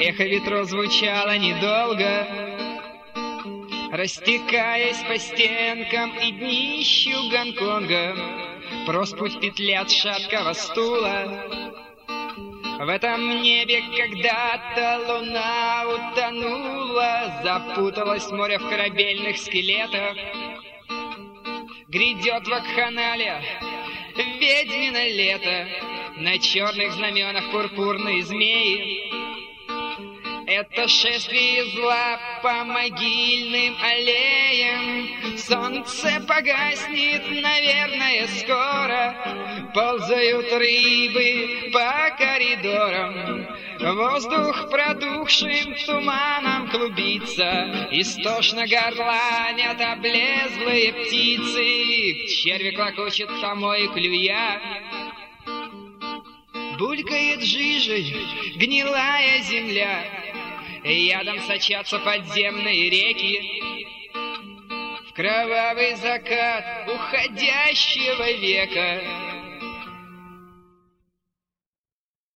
Эхо ветров звучало недолго, Растекаясь по стенкам и днищу Гонконга, Прост путь петля от шаткого стула. В этом небе когда-то луна утонула, Запуталась море в корабельных скелетах. Грядет вакханалия, ведьмино лето, На черных знаменах пурпурные змеи. Это шествие зла по могильным аллеям. Солнце погаснет, наверное, скоро. Ползают рыбы по коридорам. Воздух продухшим туманом клубится, Истошно горланят облезлые птицы, Черви клокочет хромой клюя. Булькает жижей гнилая земля, Ядом сочатся подземные реки. В кровавый закат уходящего века